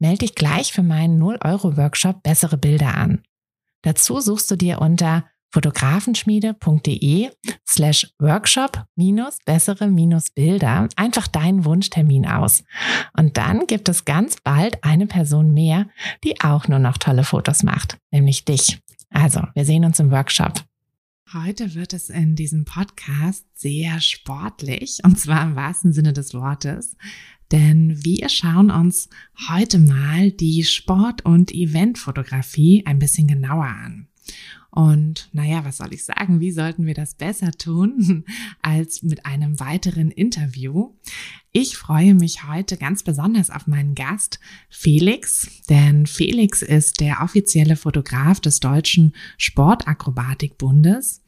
Melde dich gleich für meinen 0-Euro-Workshop Bessere Bilder an. Dazu suchst du dir unter fotografenschmiede.de slash workshop minus bessere minus Bilder einfach deinen Wunschtermin aus. Und dann gibt es ganz bald eine Person mehr, die auch nur noch tolle Fotos macht, nämlich dich. Also, wir sehen uns im Workshop. Heute wird es in diesem Podcast sehr sportlich, und zwar im wahrsten Sinne des Wortes, denn wir schauen uns heute mal die Sport- und Eventfotografie ein bisschen genauer an. Und naja, was soll ich sagen? Wie sollten wir das besser tun als mit einem weiteren Interview? Ich freue mich heute ganz besonders auf meinen Gast Felix, denn Felix ist der offizielle Fotograf des Deutschen Sportakrobatikbundes.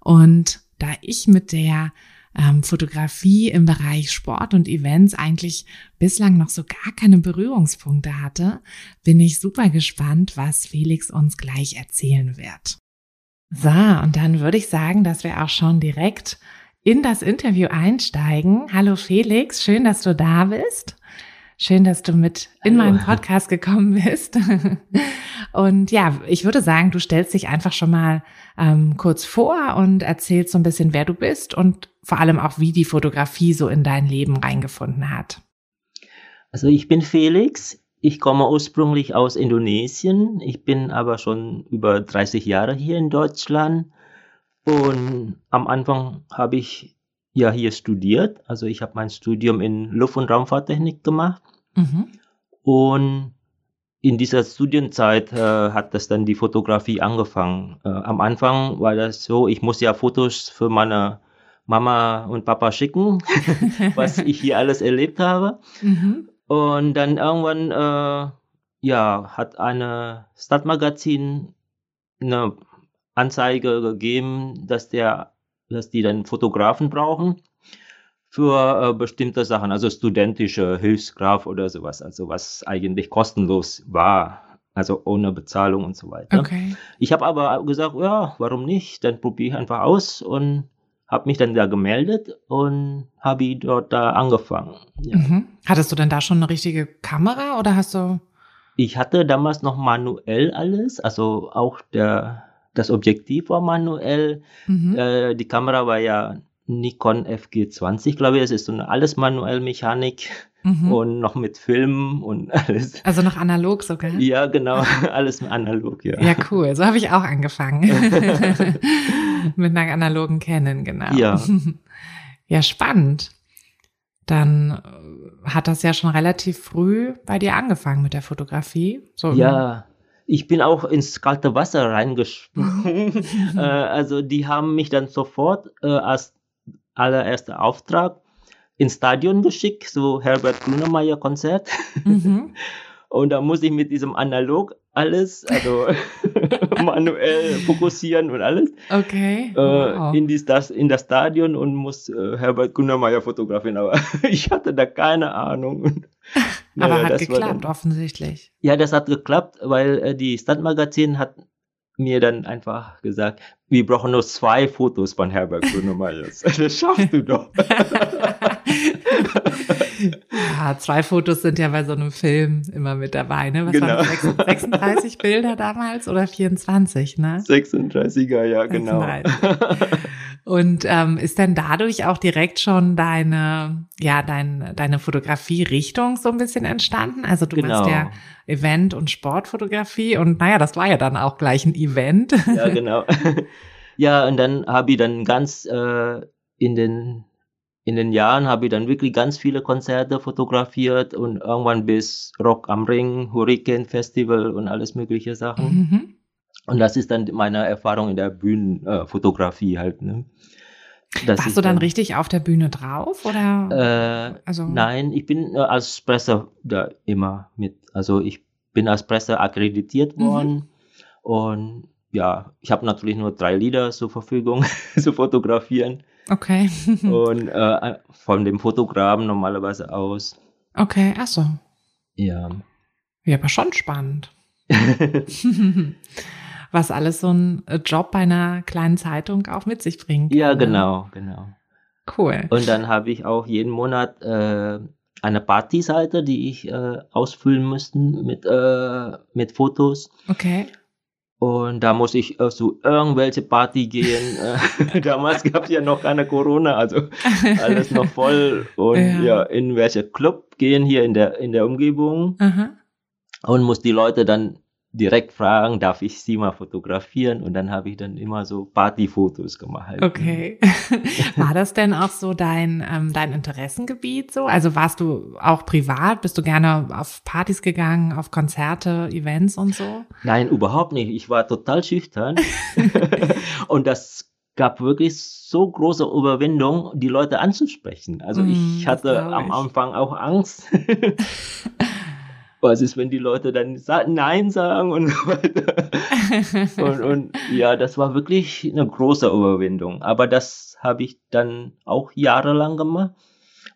Und da ich mit der ähm, Fotografie im Bereich Sport und Events eigentlich bislang noch so gar keine Berührungspunkte hatte, bin ich super gespannt, was Felix uns gleich erzählen wird. So, und dann würde ich sagen, dass wir auch schon direkt in das Interview einsteigen. Hallo Felix, schön, dass du da bist. Schön, dass du mit in Hallo. meinen Podcast gekommen bist. Und ja, ich würde sagen, du stellst dich einfach schon mal ähm, kurz vor und erzählst so ein bisschen, wer du bist und vor allem auch, wie die Fotografie so in dein Leben reingefunden hat. Also ich bin Felix. Ich komme ursprünglich aus Indonesien. Ich bin aber schon über 30 Jahre hier in Deutschland. Und am Anfang habe ich ja hier studiert. Also ich habe mein Studium in Luft- und Raumfahrttechnik gemacht. Mhm. Und in dieser Studienzeit äh, hat das dann die Fotografie angefangen. Äh, am Anfang war das so, ich muss ja Fotos für meine Mama und Papa schicken, was ich hier alles erlebt habe. Mhm. Und dann irgendwann, äh, ja, hat eine Stadtmagazin eine Anzeige gegeben, dass der, dass die dann Fotografen brauchen für äh, bestimmte Sachen, also studentische Hilfskraft oder sowas, also was eigentlich kostenlos war, also ohne Bezahlung und so weiter. Okay. Ich habe aber gesagt, ja, warum nicht? Dann probiere ich einfach aus und habe mich dann da gemeldet und habe dort da angefangen. Ja. Mhm. Hattest du denn da schon eine richtige Kamera oder hast du? Ich hatte damals noch manuell alles, also auch der das Objektiv war manuell. Mhm. Äh, die Kamera war ja Nikon FG20, glaube ich. Das ist so eine alles manuell Mechanik mhm. und noch mit Film und alles. Also noch analog sogar? Ja, genau. Alles analog, ja. Ja, cool. So habe ich auch angefangen. mit einer analogen Canon, genau. Ja. Ja, spannend. Dann hat das ja schon relativ früh bei dir angefangen mit der Fotografie. So ja, ich bin auch ins kalte Wasser reingesprungen. äh, also die haben mich dann sofort äh, als allererster Auftrag ins Stadion geschickt, so Herbert Grünemeyer Konzert. Mhm. Und da muss ich mit diesem Analog alles, also manuell fokussieren und alles. Okay. Äh, wow. in, die, das, in das Stadion und muss äh, Herbert Grünemeyer fotografieren. Aber ich hatte da keine Ahnung. Naja, Aber hat geklappt, dann, offensichtlich. Ja, das hat geklappt, weil äh, die Stadtmagazin hat mir dann einfach gesagt, wir brauchen nur zwei Fotos von Herbert Grönemeyer. Das schaffst du doch. ja, zwei Fotos sind ja bei so einem Film immer mit dabei, ne? Was genau. waren das, 36 Bilder damals oder 24, ne? 36er, ja, genau. 36. Und ähm, ist denn dadurch auch direkt schon deine, ja, dein, deine Fotografie-Richtung so ein bisschen entstanden? Also du genau. machst ja Event- und Sportfotografie und naja, das war ja dann auch gleich ein Event. Ja, genau. ja, und dann habe ich dann ganz äh, in den in den Jahren habe ich dann wirklich ganz viele Konzerte fotografiert und irgendwann bis Rock am Ring, Hurricane Festival und alles mögliche Sachen. Mhm. Und das ist dann meine Erfahrung in der Bühnenfotografie halt. Ne? Das Warst du dann, dann richtig auf der Bühne drauf oder? Äh, also nein, ich bin als Sprecher da immer mit. Also ich bin als Presse akkreditiert worden. Mhm. Und ja, ich habe natürlich nur drei Lieder zur Verfügung zu fotografieren. Okay. und äh, von dem Fotografen normalerweise aus. Okay, ach so. Ja. Ja, aber schon spannend. Was alles so ein Job bei einer kleinen Zeitung auch mit sich bringt. Ja, ne? genau, genau. Cool. Und dann habe ich auch jeden Monat äh, eine Partyseite, die ich äh, ausfüllen musste mit, äh, mit Fotos. Okay. Und da muss ich äh, zu irgendwelche Party gehen. Äh, damals gab es ja noch keine Corona, also alles noch voll. Und ja, ja in welche Club gehen hier in der, in der Umgebung. Aha. Und muss die Leute dann direkt fragen, darf ich sie mal fotografieren? Und dann habe ich dann immer so Partyfotos gemacht. Okay. War das denn auch so dein, ähm, dein Interessengebiet so? Also warst du auch privat? Bist du gerne auf Partys gegangen, auf Konzerte, Events und so? Nein, überhaupt nicht. Ich war total schüchtern. und das gab wirklich so große Überwindung, die Leute anzusprechen. Also mm, ich hatte am Anfang auch Angst was ist, wenn die Leute dann Nein sagen und so weiter. und, und ja, das war wirklich eine große Überwindung. Aber das habe ich dann auch jahrelang gemacht.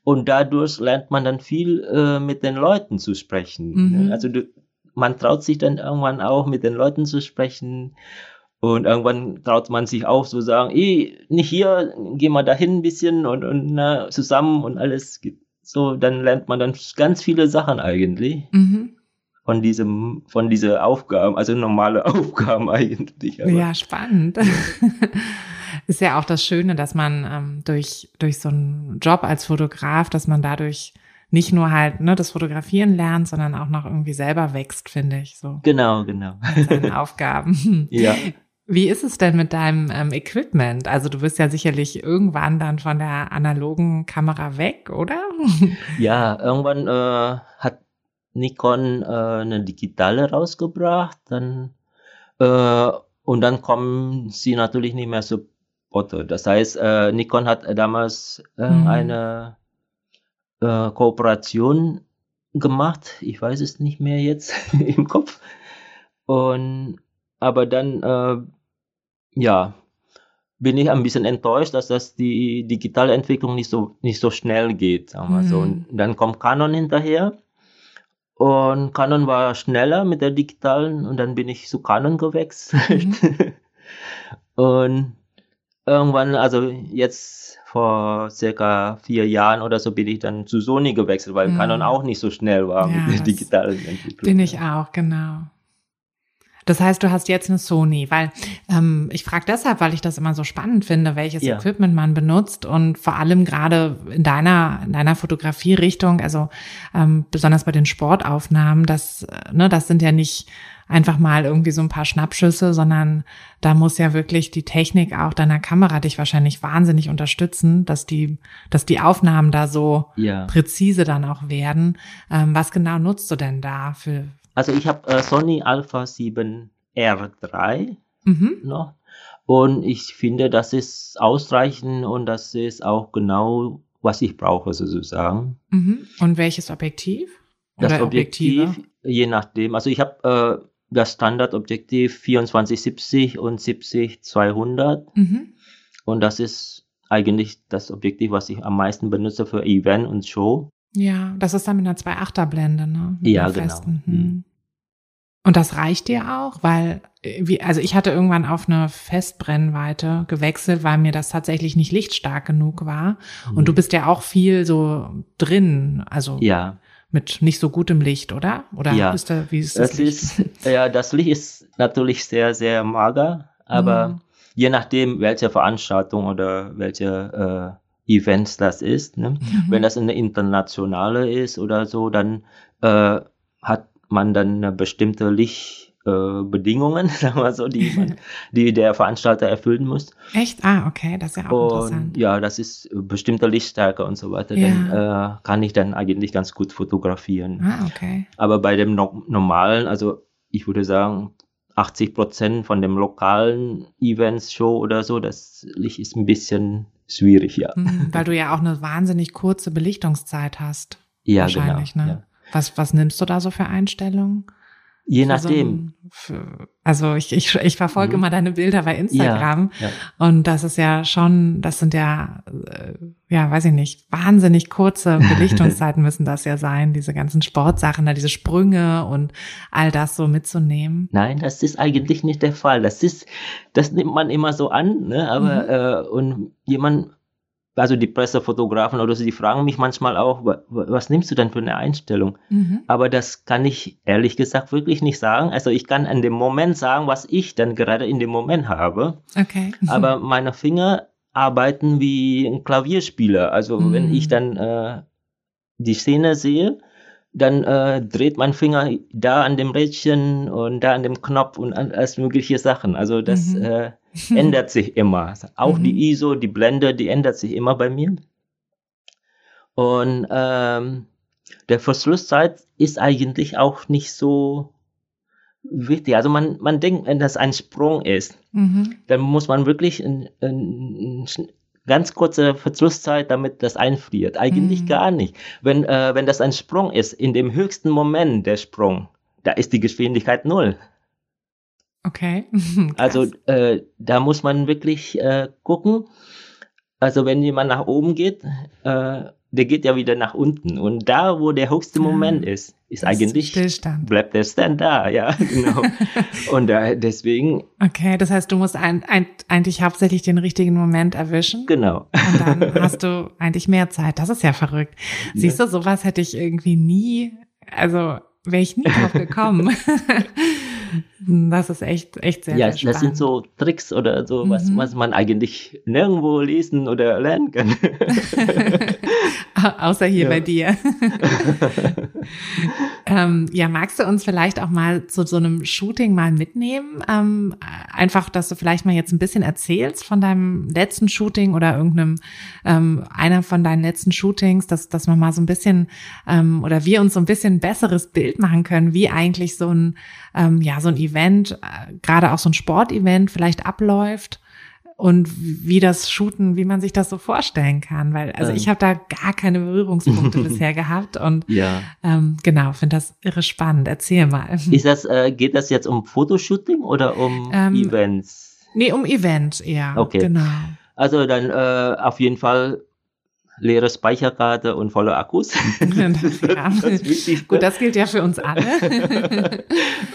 Und dadurch lernt man dann viel äh, mit den Leuten zu sprechen. Mhm. Also du, man traut sich dann irgendwann auch mit den Leuten zu sprechen. Und irgendwann traut man sich auch so sagen, eh, nicht hier, geh mal dahin ein bisschen und, und na, zusammen und alles so, dann lernt man dann ganz viele Sachen eigentlich. Mhm. Von diesem, von dieser Aufgaben, also normale Aufgaben eigentlich. Aber. Ja, spannend. Ist ja auch das Schöne, dass man ähm, durch, durch so einen Job als Fotograf, dass man dadurch nicht nur halt ne, das Fotografieren lernt, sondern auch noch irgendwie selber wächst, finde ich so. Genau, genau. Seine Aufgaben. Ja. Wie ist es denn mit deinem ähm, Equipment? Also du wirst ja sicherlich irgendwann dann von der analogen Kamera weg, oder? Ja, irgendwann äh, hat Nikon äh, eine digitale rausgebracht, dann äh, und dann kommen sie natürlich nicht mehr zu Foto. Das heißt, äh, Nikon hat damals äh, mhm. eine äh, Kooperation gemacht. Ich weiß es nicht mehr jetzt im Kopf. Und aber dann äh, ja, bin ich ein bisschen enttäuscht, dass das die digitale Entwicklung nicht so, nicht so schnell geht. Sagen wir mhm. so. Und dann kommt Canon hinterher. Und Canon war schneller mit der digitalen und dann bin ich zu Canon gewechselt. Mhm. und irgendwann, also jetzt vor circa vier Jahren oder so bin ich dann zu Sony gewechselt, weil mhm. Canon auch nicht so schnell war ja, mit der digitalen Entwicklung. Bin ich auch, genau. Das heißt, du hast jetzt eine Sony, weil ähm, ich frage deshalb, weil ich das immer so spannend finde, welches ja. Equipment man benutzt und vor allem gerade in deiner in deiner Fotografie-Richtung, also ähm, besonders bei den Sportaufnahmen, das äh, ne, das sind ja nicht einfach mal irgendwie so ein paar Schnappschüsse, sondern da muss ja wirklich die Technik auch deiner Kamera dich wahrscheinlich wahnsinnig unterstützen, dass die, dass die Aufnahmen da so ja. präzise dann auch werden. Ähm, was genau nutzt du denn da für, also ich habe äh, Sony Alpha 7 R3 mhm. noch. Und ich finde, das ist ausreichend und das ist auch genau, was ich brauche sozusagen. Mhm. Und welches Objektiv? Oder das Objektiv, Objektive? je nachdem. Also ich habe äh, das Standardobjektiv 2470 und 70-200. Mhm. Und das ist eigentlich das Objektiv, was ich am meisten benutze für Event und Show. Ja, das ist dann mit einer 2,8er Blende, ne? Mit ja, genau. Hm. hm. Und das reicht dir auch, weil, wie, also ich hatte irgendwann auf eine Festbrennweite gewechselt, weil mir das tatsächlich nicht lichtstark genug war. Mhm. Und du bist ja auch viel so drin, also ja. mit nicht so gutem Licht, oder? Oder ja. ist da, wie ist das, das Licht? Ist, ja, das Licht ist natürlich sehr, sehr mager, aber mhm. je nachdem, welche Veranstaltung oder welche äh, Events das ist. Ne? Mhm. Wenn das eine internationale ist oder so, dann äh, hat man dann bestimmte Lichtbedingungen, äh, sagen wir so, die, man, die der Veranstalter erfüllen muss. Echt? Ah, okay, das ist ja auch und, interessant. Ja, das ist bestimmte Lichtstärke und so weiter. Ja. Dann äh, kann ich dann eigentlich ganz gut fotografieren. Ah, okay. Aber bei dem no normalen, also ich würde sagen, 80 Prozent von dem lokalen Events, Show oder so, das Licht ist ein bisschen schwierig, ja. Mhm, weil du ja auch eine wahnsinnig kurze Belichtungszeit hast. Ja, wahrscheinlich, genau. Ne? Ja. Was, was nimmst du da so für Einstellungen? Je so nachdem. ein- für, also ich, ich, ich verfolge Mhm. immer deine Bilder bei Instagram Ja, und das ist ja schon, das sind ja, äh, ja, weiß ich nicht, wahnsinnig kurze Belichtungszeiten müssen das ja sein, diese ganzen Sportsachen, da diese Sprünge und all das so mitzunehmen. Nein, das ist eigentlich nicht der Fall. Das ist, das nimmt man immer so an, ne? Aber äh, und jemand, also die Pressefotografen oder so, die fragen mich manchmal auch, wa- wa- was nimmst du denn für eine Einstellung? Mhm. Aber das kann ich ehrlich gesagt wirklich nicht sagen. Also ich kann an dem Moment sagen, was ich dann gerade in dem Moment habe. Okay. Aber meine Finger arbeiten wie ein Klavierspieler. Also wenn Mhm. ich dann äh, die Szene sehe, dann äh, dreht mein Finger da an dem Rädchen und da an dem Knopf und an alles mögliche Sachen. Also das Mhm. äh, ändert sich immer. Auch Mhm. die ISO, die Blende, die ändert sich immer bei mir. Und ähm, der Verschlusszeit ist eigentlich auch nicht so wichtig. Also man, man denkt, wenn das ein Sprung ist, Mhm. dann muss man wirklich ein, ein ganz kurze Verschlusszeit, damit das einfriert. Eigentlich Mhm. gar nicht. Wenn, äh, wenn das ein Sprung ist, in dem höchsten Moment der Sprung, da ist die Geschwindigkeit null. Okay. Also äh, da muss man wirklich äh, gucken. Also wenn jemand nach oben geht, äh, der geht ja wieder nach unten. Und da, wo der höchste Moment ist, ist Das eigentlich, Stillstand. bleibt der Stand da, ja, genau. Und äh, deswegen, Okay, das heißt, du musst ein, ein, eigentlich hauptsächlich den richtigen Moment erwischen. genau. Und dann hast du eigentlich mehr Zeit. Das ist ja verrückt. Siehst du, sowas hätte ich irgendwie nie, also wäre ich nie drauf gekommen. Das ist echt, echt sehr, ja, sehr das sind spannend. so Tricks oder so, was, Mhm. was man eigentlich nirgendwo lesen oder lernen kann. Außer hier Ja. bei dir. ähm, ja, magst du uns vielleicht auch mal zu so einem Shooting mal mitnehmen? Ähm, einfach, dass du vielleicht mal jetzt ein bisschen erzählst von deinem letzten Shooting oder irgendeinem, ähm, einer von deinen letzten Shootings, dass, dass man mal so ein bisschen, ähm, oder wir uns so ein bisschen ein besseres Bild machen können, wie eigentlich so ein, ähm, ja, so ein Event, äh, gerade auch so ein Sportevent vielleicht abläuft und wie das Shooten, wie man sich das so vorstellen kann, weil also Ähm. ich habe da gar keine Berührungspunkte bisher gehabt und ja. ähm, genau, finde das irre spannend. Erzähl mal. Ist das, äh, geht das jetzt um Fotoshooting oder um Ähm, Events? Nee, um Event eher. Okay. Genau. Also dann äh, auf jeden Fall leere Speicherkarte und volle Akkus. Ja. das Wichtigste. Gut, das gilt ja für uns alle.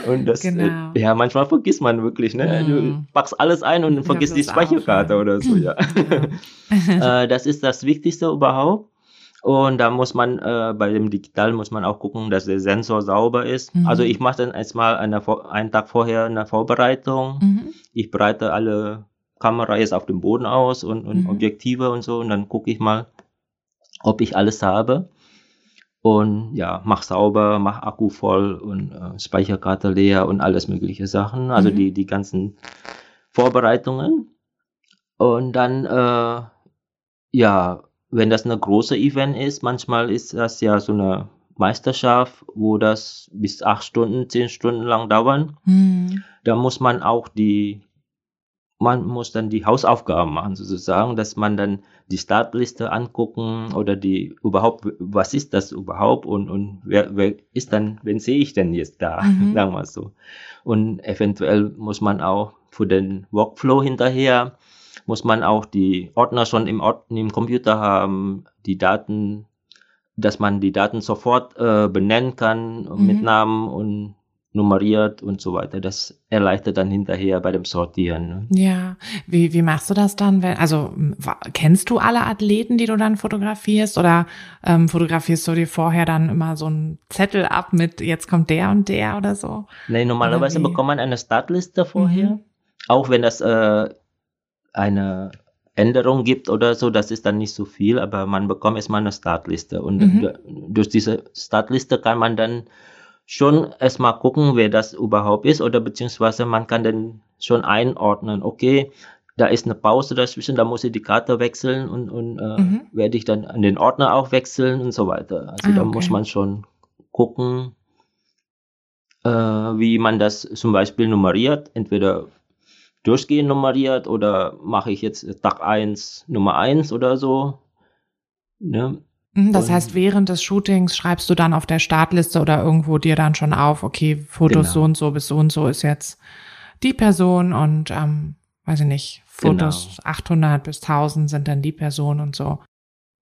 und das, Genau. äh, ja, manchmal vergisst man wirklich, ne? Du Mhm. packst alles ein und Ja, vergisst die Speicherkarte aufhören. oder so, ja. äh, das ist das Wichtigste überhaupt. Und da muss man, äh, bei dem Digital muss man auch gucken, dass der Sensor sauber ist. Mhm. Also ich mache dann erstmal eine, einen Tag vorher eine Vorbereitung. Mhm. Ich breite alle Kamera jetzt auf dem Boden aus und, und Mhm. Objektive und so und dann gucke ich mal, ob ich alles habe. Und ja, mach sauber, mach Akku voll und äh, Speicherkarte leer und alles mögliche Sachen. Also Mhm. die, die ganzen Vorbereitungen. Und dann, äh, ja, wenn das eine große Event ist, manchmal ist das ja so eine Meisterschaft, wo das bis acht Stunden, zehn Stunden lang dauern. Mhm. Da muss man auch die, man muss dann die Hausaufgaben machen, sozusagen, dass man dann die Startliste angucken oder die überhaupt, was ist das überhaupt und, und wer, wer ist dann, wen sehe ich denn jetzt da, Mhm. sagen wir so. Und eventuell muss man auch für den Workflow hinterher, muss man auch die Ordner schon im, Ord im Computer haben, die Daten, dass man die Daten sofort äh, benennen kann mit Mhm. Namen und nummeriert und so weiter. Das erleichtert dann hinterher bei dem Sortieren. Ne? Ja, wie, wie machst du das dann? Wenn, also kennst du alle Athleten, die du dann fotografierst oder ähm, fotografierst du dir vorher dann immer so einen Zettel ab mit jetzt kommt der und der oder so? Nee, normalerweise bekommt man eine Startliste vorher. Mhm. Auch wenn das äh, eine Änderung gibt oder so, das ist dann nicht so viel, aber man bekommt erstmal eine Startliste. Und Mhm. durch diese Startliste kann man dann schon erstmal gucken, wer das überhaupt ist, oder beziehungsweise man kann dann schon einordnen, okay, da ist eine Pause dazwischen, da muss ich die Karte wechseln und, und äh, Mhm. werde ich dann an den Ordner auch wechseln und so weiter. Also Ah, da okay. muss man schon gucken, äh, wie man das zum Beispiel nummeriert, entweder durchgehend nummeriert oder mache ich jetzt Tag 1 Nummer 1 oder so. Ne? Mhm, das heißt, während des Shootings schreibst du dann auf der Startliste oder irgendwo dir dann schon auf, okay, Fotos genau. so und so bis so und so ist jetzt die Person und, ähm, weiß ich nicht, Fotos genau. 800 bis 1000 sind dann die Person und so.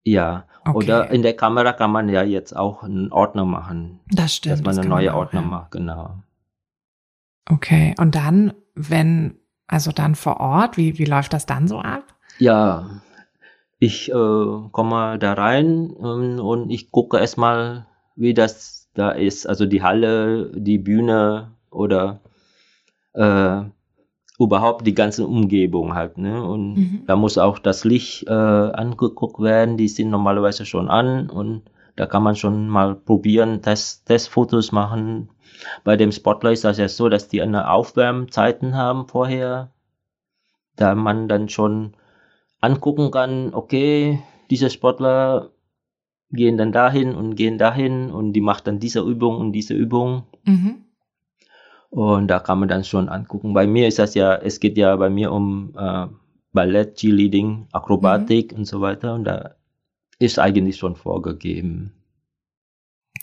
Ja, okay. oder in der Kamera kann man ja jetzt auch einen Ordner machen. Das stimmt. Dass man eine neue Ordner ja. macht, genau. Okay, und dann, wenn, also dann vor Ort, wie, wie läuft das dann so ab? Ja, ich äh, komme da rein ähm, und ich gucke erstmal, wie das da ist. Also die Halle, die Bühne oder äh, überhaupt die ganze Umgebung halt. Ne? Und mhm. da muss auch das Licht äh, angeguckt werden. Die sind normalerweise schon an und da kann man schon mal probieren, Test, Testfotos machen. Bei dem Spotlight ist das ja so, dass die eine Aufwärmzeiten haben vorher, da man dann schon angucken kann, okay, diese Sportler gehen dann dahin und gehen dahin und die macht dann diese Übung und diese Übung. Mhm. Und da kann man dann schon angucken. Bei mir ist das ja, es geht ja bei mir um äh, Ballett, Cheerleading, Akrobatik mhm. und so weiter. Und da ist eigentlich schon vorgegeben.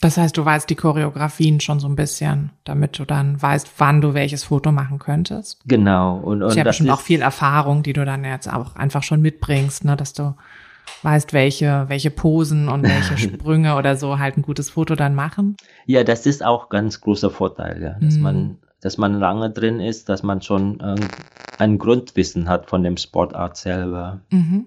Das heißt, du weißt die Choreografien schon so ein bisschen, damit du dann weißt, wann du welches Foto machen könntest. Genau. Und, und ich habe bestimmt auch viel Erfahrung, die du dann jetzt auch einfach schon mitbringst, ne, dass du weißt, welche, welche Posen und welche Sprünge oder so halt ein gutes Foto dann machen. Ja, das ist auch ganz großer Vorteil, ja, dass mm. man, dass man lange drin ist, dass man schon äh, ein Grundwissen hat von dem Sportart selber. Mhm.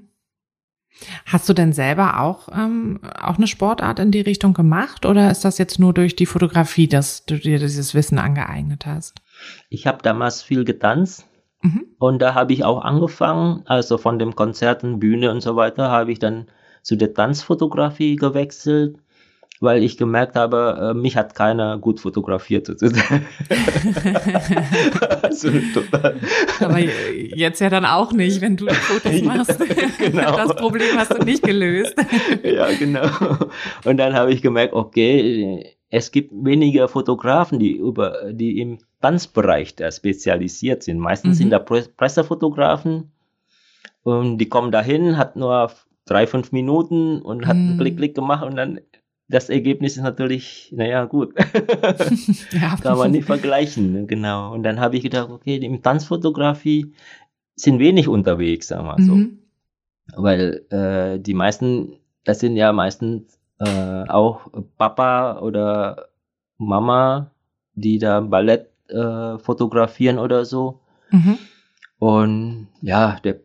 Hast du denn selber auch, ähm, auch eine Sportart in die Richtung gemacht oder ist das jetzt nur durch die Fotografie, dass du dir dieses Wissen angeeignet hast? Ich habe damals viel getanzt mhm. und da habe ich auch angefangen, also von den Konzerten, Bühne und so weiter, habe ich dann zu der Tanzfotografie gewechselt weil ich gemerkt habe, äh, mich hat keiner gut fotografiert. also, Aber jetzt ja dann auch nicht, wenn du Fotos machst. genau. Das Problem hast du nicht gelöst. ja, genau. Und dann habe ich gemerkt, okay, es gibt weniger Fotografen, die über, die im Tanzbereich da spezialisiert sind. Meistens mhm. sind da Pressefotografen und die kommen dahin, hat nur drei, fünf Minuten und hat mhm. Klick, Klick gemacht und dann das Ergebnis ist natürlich, naja, gut. ja. Kann man nicht vergleichen, ne? genau. Und dann habe ich gedacht, okay, im Tanzfotografie sind wenig unterwegs, sagen wir so. Mhm. Weil äh, die meisten, das sind ja meistens äh, auch Papa oder Mama, die da Ballett äh, fotografieren oder so. Mhm. Und ja, der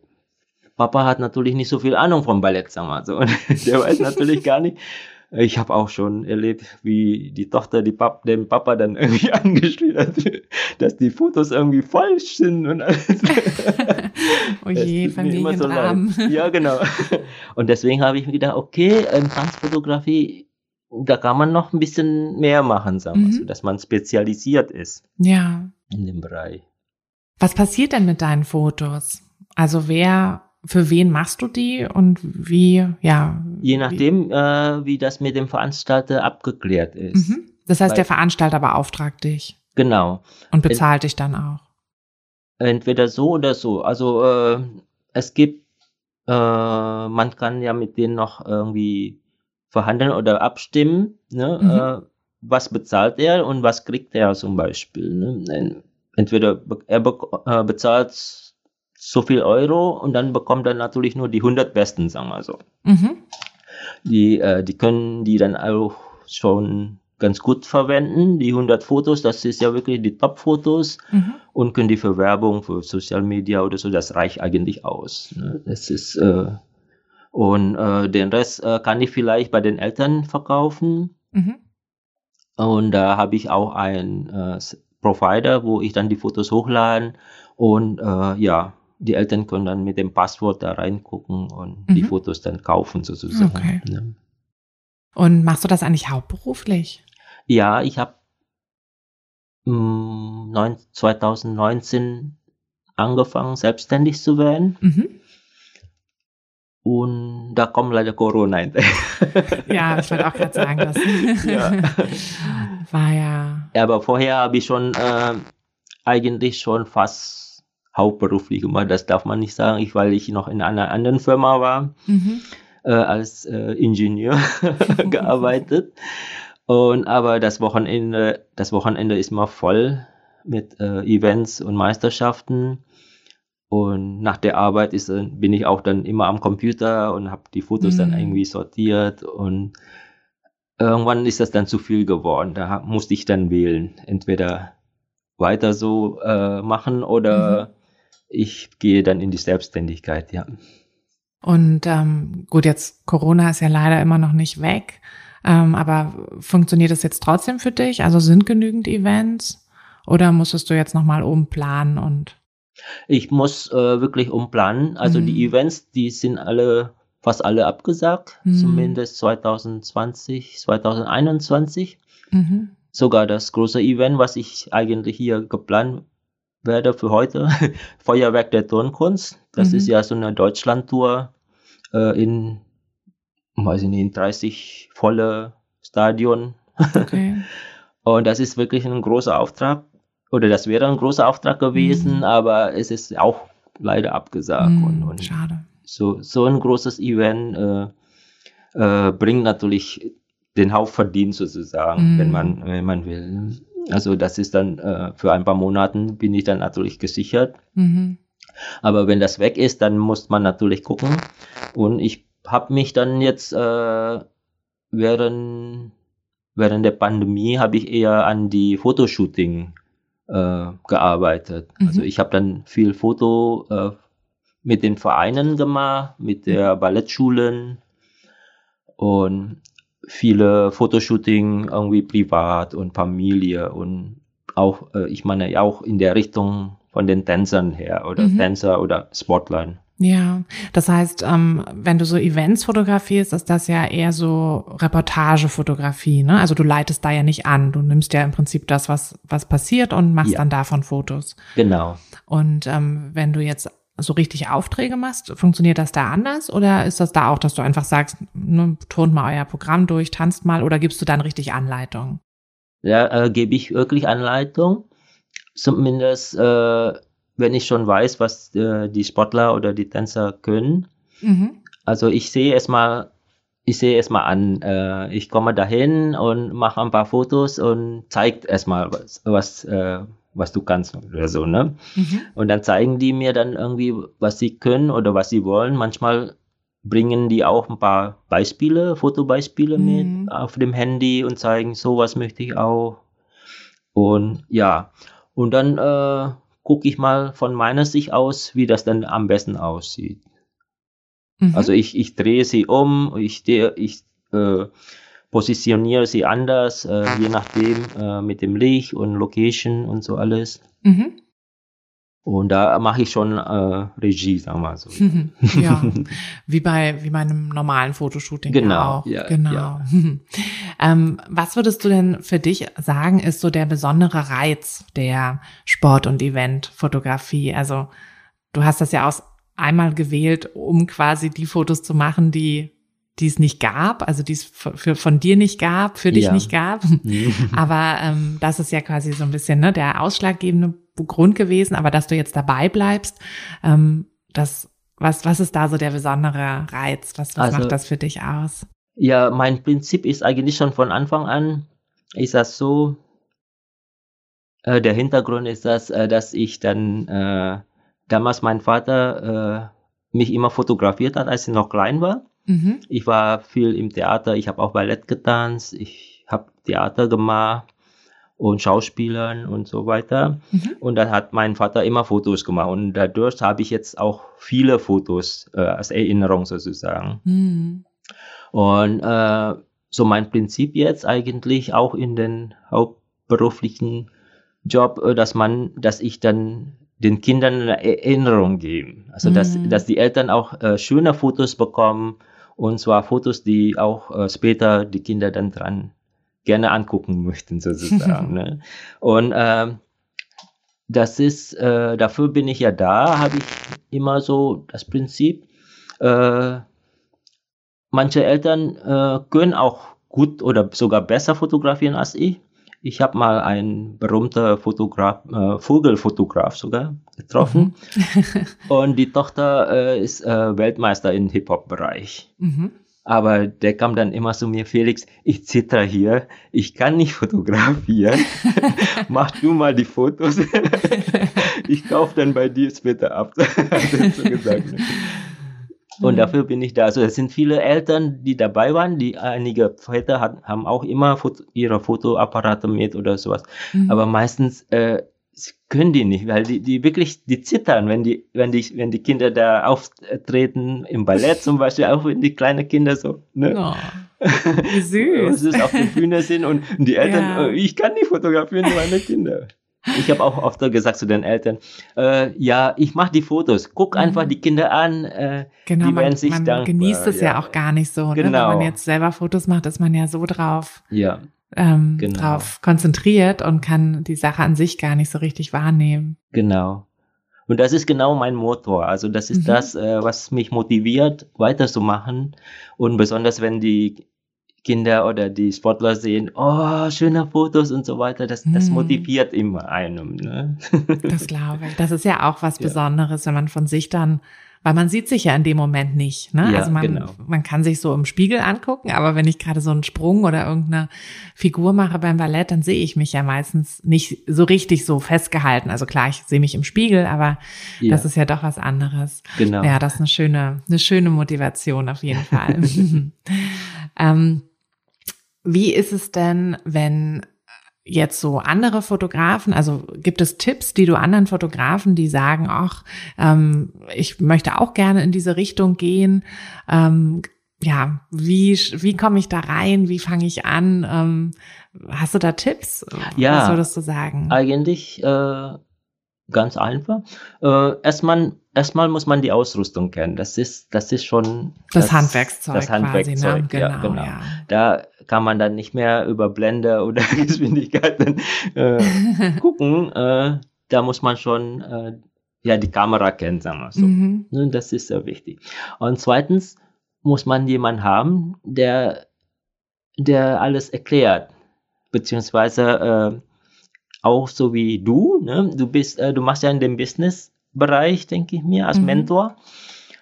Papa hat natürlich nicht so viel Ahnung vom Ballett, sagen wir so. Und der weiß natürlich gar nicht, ich habe auch schon erlebt, wie die Tochter die Pap den Papa dann irgendwie angeschrien hat, dass die Fotos irgendwie falsch sind und alles. oh je, Familienrahmen. So ja, genau. Und deswegen habe ich mir gedacht, okay, ähm, Tanzfotografie, da kann man noch ein bisschen mehr machen, sagen wir mhm. so, dass man spezialisiert ist. Ja. In dem Bereich. Was passiert denn mit deinen Fotos? Also wer für wen machst du die und wie, ja? Je nachdem, wie, äh, wie das mit dem Veranstalter abgeklärt ist. Mhm. Das heißt, Weil, der Veranstalter beauftragt dich. Genau. Und bezahlt Ent, dich dann auch. Entweder so oder so. Also äh, es gibt, äh, man kann ja mit denen noch irgendwie verhandeln oder abstimmen. Ne? Mhm. Äh, was bezahlt er und was kriegt er zum Beispiel? Ne? Entweder er be äh, bezahlt so viel Euro und dann bekommt er natürlich nur die 100 Besten, sagen wir so. Mhm. Die, äh, die können die dann auch schon ganz gut verwenden. Die 100 Fotos, das ist ja wirklich die Top-Fotos mhm. und können die für Werbung, für Social Media oder so, das reicht eigentlich aus. Ne? Das ist, äh, und äh, den Rest äh, kann ich vielleicht bei den Eltern verkaufen. Mhm. Und da habe ich auch einen äh, Provider, wo ich dann die Fotos hochladen und äh, ja, die Eltern können dann mit dem Passwort da reingucken und mhm. die Fotos dann kaufen sozusagen. Okay. Ne? Und machst du das eigentlich hauptberuflich? Ja, ich habe mm, 2019 angefangen, selbstständig zu werden. Mhm. Und da kommt leider Corona. Ja, ich wollte auch gerade sagen, das ja. war ja. Aber vorher habe ich schon äh, eigentlich schon fast hauptberuflich gemacht. Das darf man nicht sagen, ich, weil ich noch in einer anderen Firma war. Mhm. äh, als äh, Ingenieur gearbeitet. Und aber das Wochenende, das Wochenende ist mal voll mit äh, Events und Meisterschaften. Und nach der Arbeit ist, bin ich auch dann immer am Computer und habe die Fotos mhm. dann irgendwie sortiert. Und irgendwann ist das dann zu viel geworden. Da musste ich dann wählen. Entweder weiter so äh, machen oder mhm. Ich gehe dann in die Selbstständigkeit, ja. Und ähm, gut, jetzt Corona ist ja leider immer noch nicht weg. Ähm, aber funktioniert das jetzt trotzdem für dich? Also sind genügend Events? Oder musstest du jetzt nochmal umplanen und? Ich muss äh, wirklich umplanen. Also mhm. die Events, die sind alle, fast alle abgesagt. Mhm. Zumindest 2020, 2021. Mhm. Sogar das große Event, was ich eigentlich hier geplant werde für heute, Feuerwerk der Tonkunst. Das ist mhm. ja so eine Deutschland-Tour äh, in weiß ich nicht, 30 volle Stadion. Okay. Und das ist wirklich ein großer Auftrag. Oder das wäre ein großer Auftrag gewesen, mhm. aber es ist auch leider abgesagt. Mhm, und, und schade. So, so ein großes Event äh, äh, bringt natürlich den Hauptverdienst sozusagen, mhm. wenn man, wenn man will. Also das ist dann äh, für ein paar Monaten bin ich dann natürlich gesichert. Mhm. Aber wenn das weg ist, dann muss man natürlich gucken. Und ich habe mich dann jetzt äh, während, während der Pandemie habe ich eher an die Fotoshooting äh, gearbeitet. Mhm. Also ich habe dann viel Foto äh, mit den Vereinen gemacht, mit der mhm. Ballettschulen und viele Fotoshooting irgendwie privat und Familie und auch, äh, ich meine, auch in der Richtung von den Tänzern her oder mhm. Tänzer oder Sportlern. Ja, das heißt, ähm, wenn du so Events fotografierst, ist das ja eher so Reportagefotografie, ne? Also du leitest da ja nicht an, du nimmst ja im Prinzip das, was was passiert und machst ja. dann davon Fotos. Genau. Und ähm, wenn du jetzt so richtig Aufträge machst, funktioniert das da anders oder ist das da auch, dass du einfach sagst, ne, turnt mal euer Programm durch, tanzt mal oder gibst du dann richtig Anleitung? Ja, äh, gebe ich wirklich Anleitung. Zumindest äh, wenn ich schon weiß, was äh, die Sportler oder die Tänzer können. Mhm. Also ich sehe es mal, ich sehe es mal an. Äh, ich komme dahin und mache ein paar Fotos und zeigt erstmal was, was, äh, was du kannst oder so, ne? Mhm. Und dann zeigen die mir dann irgendwie, was sie können oder was sie wollen. Manchmal bringen die auch ein paar Beispiele, Fotobeispiele mhm. mit auf dem Handy und zeigen, so was möchte ich auch. Und ja, und dann äh, gucke ich mal von meiner Sicht aus, wie das dann am besten aussieht. Mhm. Also ich, ich drehe sie um, ich, ich äh, positioniere sie anders, äh, je nachdem äh, mit dem Licht und Location und so alles. Mhm. Und da mache ich schon äh, Regie, sagen wir mal so. ja, wie bei wie bei einem normalen Fotoshooting. Genau, auch. ja, genau. Ja. ähm, was würdest du denn für dich sagen, ist so der besondere Reiz der Sport- und Eventfotografie? Also du hast das ja aus einmal gewählt, um quasi die Fotos zu machen, die die es nicht gab, also die es für, von dir nicht gab, für dich ja. nicht gab. Aber ähm, das ist ja quasi so ein bisschen ne, der ausschlaggebende Grund gewesen, aber dass du jetzt dabei bleibst, ähm, das, was, was ist da so der besondere Reiz? Was, was also, macht das für dich aus? Ja, mein Prinzip ist eigentlich schon von Anfang an, ist das so, äh, der Hintergrund ist das, äh, dass ich dann, äh, damals mein Vater äh, mich immer fotografiert hat, als ich noch klein war. Mhm. Ich war viel im Theater, ich habe auch Ballett getanzt, ich habe Theater gemacht und Schauspielern und so weiter. Mhm. Und dann hat mein Vater immer Fotos gemacht und dadurch habe ich jetzt auch viele Fotos äh, als Erinnerung sozusagen. Mhm. Und äh, so mein Prinzip jetzt eigentlich auch in den hauptberuflichen Job, äh, dass man, dass ich dann den Kindern eine Erinnerung gebe. Also dass, mhm. dass die Eltern auch äh, schöne Fotos bekommen und zwar Fotos, die auch äh, später die Kinder dann dran gerne angucken möchten, sozusagen. ne? Und äh, das ist, äh, dafür bin ich ja da, habe ich immer so das Prinzip, äh, manche Eltern äh, können auch gut oder sogar besser fotografieren als ich. Ich habe mal einen berühmten Fotograf, äh, Vogelfotograf sogar getroffen. Mhm. und die Tochter äh, ist äh, Weltmeister im Hip-Hop-Bereich. Mhm. Aber der kam dann immer zu mir, Felix, ich zitter hier, ich kann nicht fotografieren. Mach du mal die Fotos. ich kaufe dann bei dir später ab. Und mhm. dafür bin ich da. Also es sind viele Eltern, die dabei waren, die einige Väter hat, haben auch immer Foto, ihre Fotoapparate mit oder sowas. Mhm. Aber meistens äh, können die nicht, weil die, die wirklich, die zittern, wenn die, wenn die, wenn die Kinder da auftreten, im Ballett zum Beispiel, auch wenn die kleinen Kinder so, ne? Oh. Wie süß. auf der Bühne sind und die Eltern, ja. oh, ich kann nicht fotografieren, meine Kinder. Ich habe auch oft gesagt zu den Eltern, äh, ja, ich mache die Fotos, guck mhm. einfach die Kinder an, äh, genau, die werden man, sich man dankbar. genießt es ja. ja. auch gar nicht so. Genau. Ne? Wenn man genau. jetzt selber Fotos macht, ist man ja so drauf, ja. ähm, genau. drauf konzentriert und kann die Sache an sich gar nicht so richtig wahrnehmen. Genau. Und das ist genau mein Motor. Also das ist mhm. das, äh, was mich motiviert, weiterzumachen. Und besonders wenn die Kinder oder die Sportler sehen, oh, schöne Fotos und so weiter, das, das hm. motiviert immer einem. Ne? Das glaube ich. Das ist ja auch was ja. Besonderes, wenn man von sich dann, weil man sieht sich ja in dem Moment nicht. Ne? Ja, also man, genau. man kann sich so im Spiegel angucken, aber wenn ich gerade so einen Sprung oder irgendeine Figur mache beim Ballett, dann sehe ich mich ja meistens nicht so richtig so festgehalten. Also klar, ich sehe mich im Spiegel, aber ja. das ist ja doch was anderes. Genau. Ja, das ist eine schöne, eine schöne Motivation auf jeden Fall. ähm, wie ist es denn, wenn jetzt so andere Fotografen, also gibt es Tipps, die du anderen Fotografen, die sagen, ach, ähm, ich möchte auch gerne in diese Richtung gehen, ähm, ja, wie, wie komme ich da rein? Wie fange ich an? Ähm, hast du da Tipps? Ja, Was würdest du sagen? Eigentlich äh, ganz einfach. Äh, erstmal, erstmal muss man die Ausrüstung kennen. Das ist, das ist schon das, das Handwerkszeug. Das Handwerkzeug, quasi, ne? genau, ja, genau. Ja. Da kann man dann nicht mehr über Blende oder Geschwindigkeiten äh, gucken. Äh, da muss man schon äh, ja die Kamera kennen, sagen wir so. Mhm. Ne, das ist sehr wichtig. Und zweitens muss man jemanden haben, der der alles erklärt, beziehungsweise äh, auch so wie du, ne? du bist, äh, du machst ja in dem Business-Bereich, denke ich mir, als mhm. Mentor.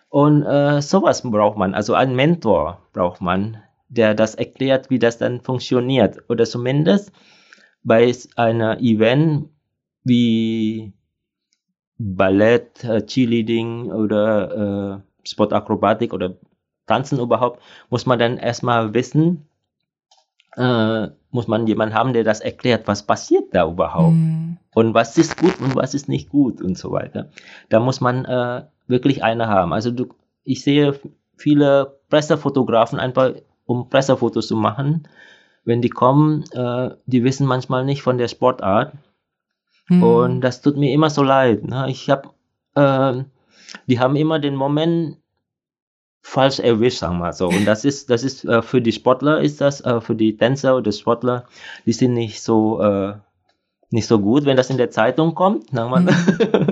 Und äh, sowas braucht man, also einen Mentor braucht man, der das erklärt, wie das dann funktioniert. Oder zumindest bei einer Event wie Ballett, äh, Cheerleading oder äh, Sportakrobatik oder Tanzen überhaupt, muss man dann erstmal wissen, äh, muss man jemanden haben, der das erklärt, was passiert da überhaupt mhm. und was ist gut und was ist nicht gut und so weiter. Da muss man äh, wirklich eine haben. Also du, ich sehe viele Pressefotografen einfach, um Pressefotos zu machen. Wenn die kommen, äh, die wissen manchmal nicht von der Sportart. Mhm. Und das tut mir immer so leid. Ne? Ich habe, äh, die haben immer den Moment, falsch erwischt, sagen wir so. Und das ist, das ist äh, für die Sportler ist das, äh, für die Tänzer oder Sportler, die sind nicht so, äh, nicht so gut, wenn das in der Zeitung kommt. Na, man. Mhm.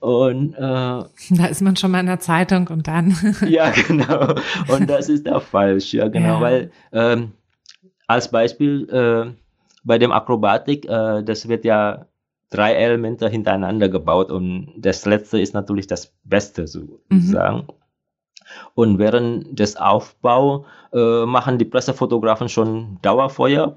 und äh, da ist man schon mal in der Zeitung und dann. ja, genau. Und das ist auch falsch, ja, genau, ja. weil ähm, als Beispiel äh, bei dem Akrobatik, äh, das wird ja drei Elemente hintereinander gebaut und das letzte ist natürlich das Beste sozusagen. Mhm. Und während des Aufbau äh, machen die Pressefotografen schon Dauerfeuer.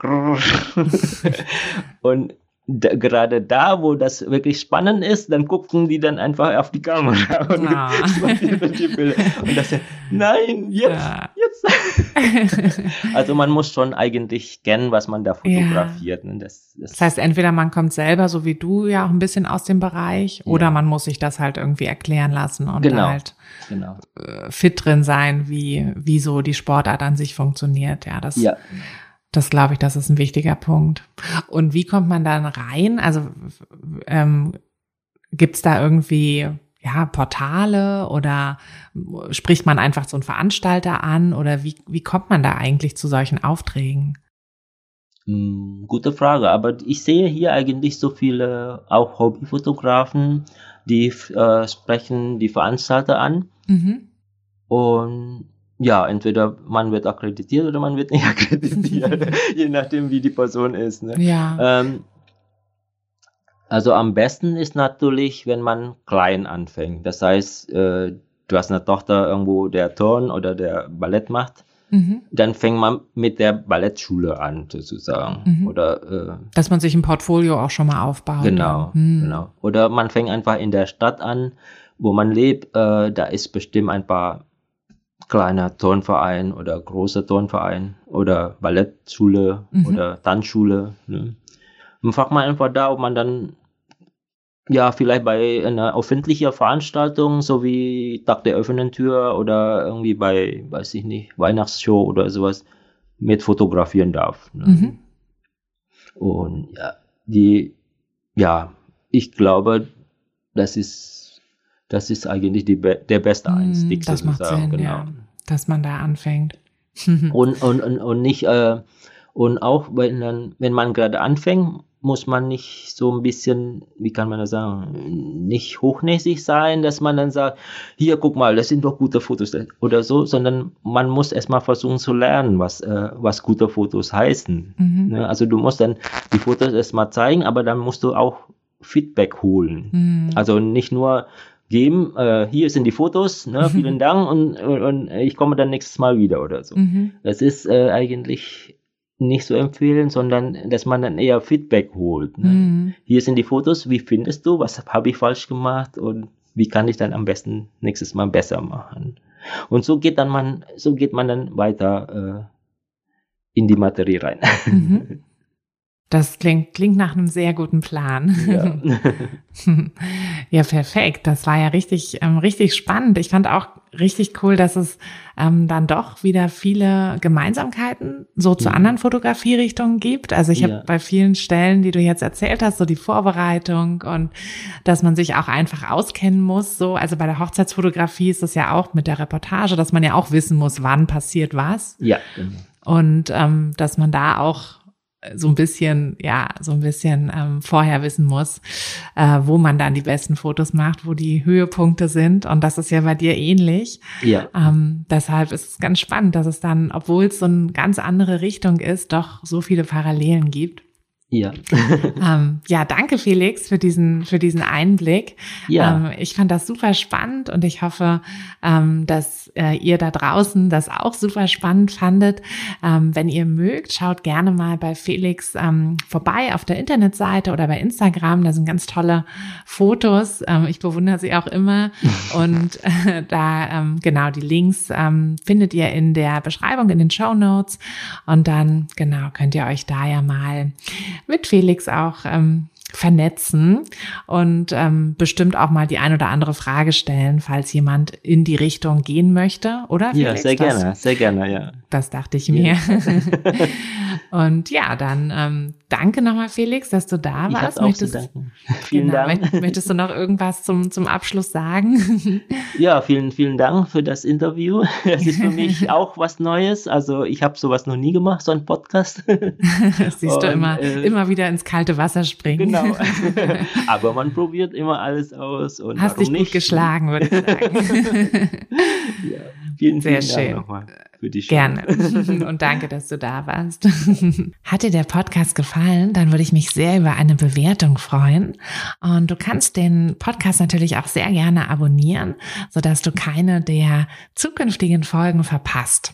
und da, gerade da, wo das wirklich spannend ist, dann gucken die dann einfach auf die Kamera und, ah. und das nein, jetzt, ja. jetzt. also man muss schon eigentlich kennen, was man da fotografiert. Ja. Ne? Das, das, das, heißt, entweder man kommt selber, so wie du, ja auch ein bisschen aus dem Bereich, oder ja. man muss sich das halt irgendwie erklären lassen und genau. halt genau. Äh, fit drin sein, wie, wie so die Sportart an sich funktioniert. Ja, das ja. Das glaube ich, das ist ein wichtiger Punkt. Und wie kommt man dann rein? Also ähm, gibt es da irgendwie ja Portale oder spricht man einfach so einen Veranstalter an oder wie, wie kommt man da eigentlich zu solchen Aufträgen? Hm, gute Frage, aber ich sehe hier eigentlich so viele auch Hobbyfotografen, die äh, sprechen die Veranstalter an. Mhm. Und ja, entweder man wird akkreditiert oder man wird nicht akkreditiert, je nachdem, wie die Person ist. Ne? Ja. Ähm, also am besten ist natürlich, wenn man klein anfängt. Das heißt, äh, du hast eine Tochter irgendwo, der Turn oder der Ballett macht. Mhm. Dann fängt man mit der Ballettschule an, sozusagen. Mhm. Oder äh, Dass man sich ein Portfolio auch schon mal aufbaut. Genau, Hm. genau. Oder man fängt einfach in der Stadt an, wo man lebt. Äh, da ist bestimmt ein paar kleiner Turnverein oder großer Turnverein oder Ballettschule Mhm. oder Tanzschule. Ne? Und fragt man einfach da, ob man dann ja vielleicht bei einer öffentlichen Veranstaltung, so wie Tag der offenen Tür oder irgendwie bei, weiß ich nicht, Weihnachtsshow oder sowas, mit fotografieren darf. Ne? Mhm. Und ja, die, ja, ich glaube, das ist, das ist eigentlich die, der beste Hm, Einstieg das macht Sinn, genau. ja. Dass man da anfängt. Und, und, und, und nicht, äh, und auch wenn, dann, wenn man gerade anfängt, muss man nicht so ein bisschen, wie kann man das sagen, nicht hochnäsig sein, dass man dann sagt, hier, guck mal, das sind doch gute Fotos oder so, sondern man muss erstmal versuchen zu lernen, was, äh, was gute Fotos heißen. Mhm. Ne? Also du musst dann die Fotos erstmal zeigen, aber dann musst du auch Feedback holen. Hm. Also nicht nur geben, äh, hier sind die Fotos, ne, vielen Dank und, und, und ich komme dann nächstes Mal wieder oder so. Mhm. Das ist äh, eigentlich nicht so empfehlen, sondern dass man dann eher Feedback holt. Ne? Mhm. Hier sind die Fotos, wie findest du, was habe ich falsch gemacht und wie kann ich dann am besten nächstes Mal besser machen. Und so geht dann man, so geht man dann weiter äh, in die Materie rein. Mhm. Das klingt, klingt nach einem sehr guten Plan. ja. Ja, perfekt. Das war ja richtig, ähm, richtig spannend. Ich fand auch richtig cool, dass es ähm, dann doch wieder viele Gemeinsamkeiten so zu Mhm. anderen Fotografierichtungen gibt. Also ich Ja. habe bei vielen Stellen, die du jetzt erzählt hast, so die Vorbereitung und dass man sich auch einfach auskennen muss. So, also bei der Hochzeitsfotografie ist es ja auch mit der Reportage, dass man ja auch wissen muss, wann passiert was ja, genau. und ähm, dass man da auch so ein bisschen, ja, so ein bisschen ähm, vorher wissen muss, äh, wo man dann die besten Fotos macht, wo die Höhepunkte sind. Und das ist ja bei dir ähnlich. Ja, Ähm, deshalb ist es ganz spannend, dass es dann, obwohl es so eine ganz andere Richtung ist, doch so viele Parallelen gibt. ja. Ähm, ja, danke Felix für diesen, für diesen Einblick. Ja. Ähm, ich fand das super spannend und ich hoffe, ähm, dass äh, ihr da draußen das auch super spannend fandet. Ähm, wenn ihr mögt, schaut gerne mal bei Felix ähm, vorbei auf der Internetseite oder bei Instagram. Da sind ganz tolle Fotos. Ähm, ich bewundere sie auch immer. und äh, da, ähm, genau, die Links ähm, findet ihr in der Beschreibung, in den Show Notes. Und dann, genau, könnt ihr euch da ja mal mit Felix auch ähm, vernetzen und ähm, bestimmt auch mal die ein oder andere Frage stellen, falls jemand in die Richtung gehen möchte, oder? ja, sehr Das- gerne, sehr gerne, ja. Das dachte ich mir. und ja, dann ähm, danke nochmal, Felix, dass du da Ich warst. auch zu danken. Vielen genau, Dank. möcht- Möchtest du noch irgendwas zum, zum Abschluss sagen? Ja, vielen, vielen Dank für das Interview. Es ist für mich auch was Neues. Also ich habe sowas noch nie gemacht, so ein Podcast. Siehst du Und, immer, äh, immer wieder ins kalte Wasser springen. genau. Aber man probiert immer alles aus. Und Hast dich gut nicht? geschlagen, würde ich sagen. Ja, vielen, Sehr vielen Dank schön. nochmal für die Show. Gerne. Und danke, dass du da warst. Hat dir der Podcast gefallen, dann würde ich mich sehr über eine Bewertung freuen. Und du kannst den Podcast natürlich auch sehr gerne abonnieren, sodass du keine der zukünftigen Folgen verpasst.